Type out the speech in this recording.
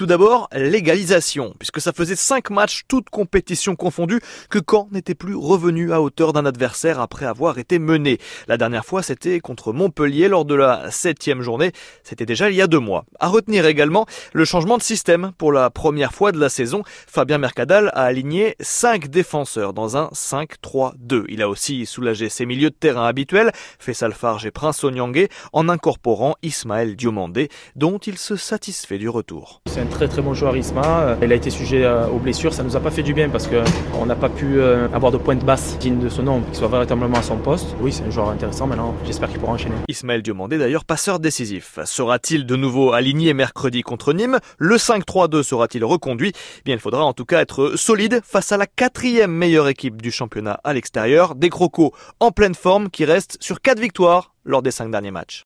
Tout d'abord, l'égalisation, puisque ça faisait 5 matchs, toutes compétitions confondues, que Caen n'était plus revenu à hauteur d'un adversaire après avoir été mené. La dernière fois, c'était contre Montpellier lors de la septième journée. C'était déjà il y a deux mois. À retenir également le changement de système. Pour la première fois de la saison, Fabien Mercadal a aligné 5 défenseurs dans un 5-3-2. Il a aussi soulagé ses milieux de terrain habituels, Fessal Farge et Prince Onyangé, en incorporant Ismaël Diomandé, dont il se satisfait du retour. Très très bon joueur Isma. Il a été sujet euh, aux blessures. Ça nous a pas fait du bien parce qu'on n'a pas pu euh, avoir de pointe basse digne de son nom, qu'il soit véritablement à son poste. Oui, c'est un joueur intéressant maintenant. J'espère qu'il pourra enchaîner. Ismaël Diomandé d'ailleurs passeur décisif. Sera-t-il de nouveau aligné mercredi contre Nîmes? Le 5-3-2 sera-t-il reconduit? Bien, il faudra en tout cas être solide face à la quatrième meilleure équipe du championnat à l'extérieur, des Crocos en pleine forme qui restent sur quatre victoires lors des cinq derniers matchs.